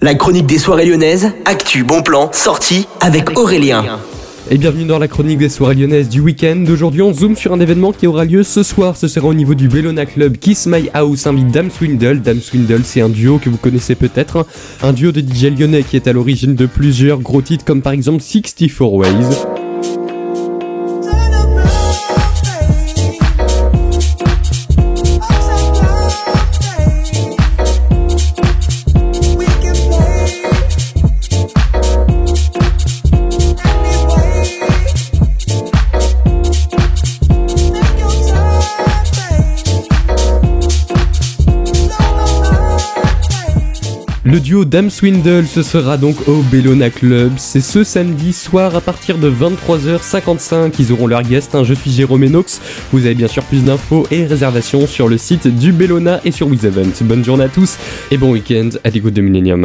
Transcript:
La chronique des soirées lyonnaises, actu, bon plan, sortie avec Aurélien. Et bienvenue dans la chronique des soirées lyonnaises du week-end. Aujourd'hui, on zoome sur un événement qui aura lieu ce soir. Ce sera au niveau du Bellona Club. Kiss My House invite Dame Swindle. Dame Swindle, c'est un duo que vous connaissez peut-être. Un duo de DJ lyonnais qui est à l'origine de plusieurs gros titres comme par exemple 64 Ways. Le duo Dame Swindle ce sera donc au Bellona Club. C'est ce samedi soir à partir de 23h55. Ils auront leur guest. Je suis Jérôme Enox. Vous avez bien sûr plus d'infos et réservations sur le site du Bellona et sur WizEvent. Bonne journée à tous et bon week-end à l'écoute de Millennium.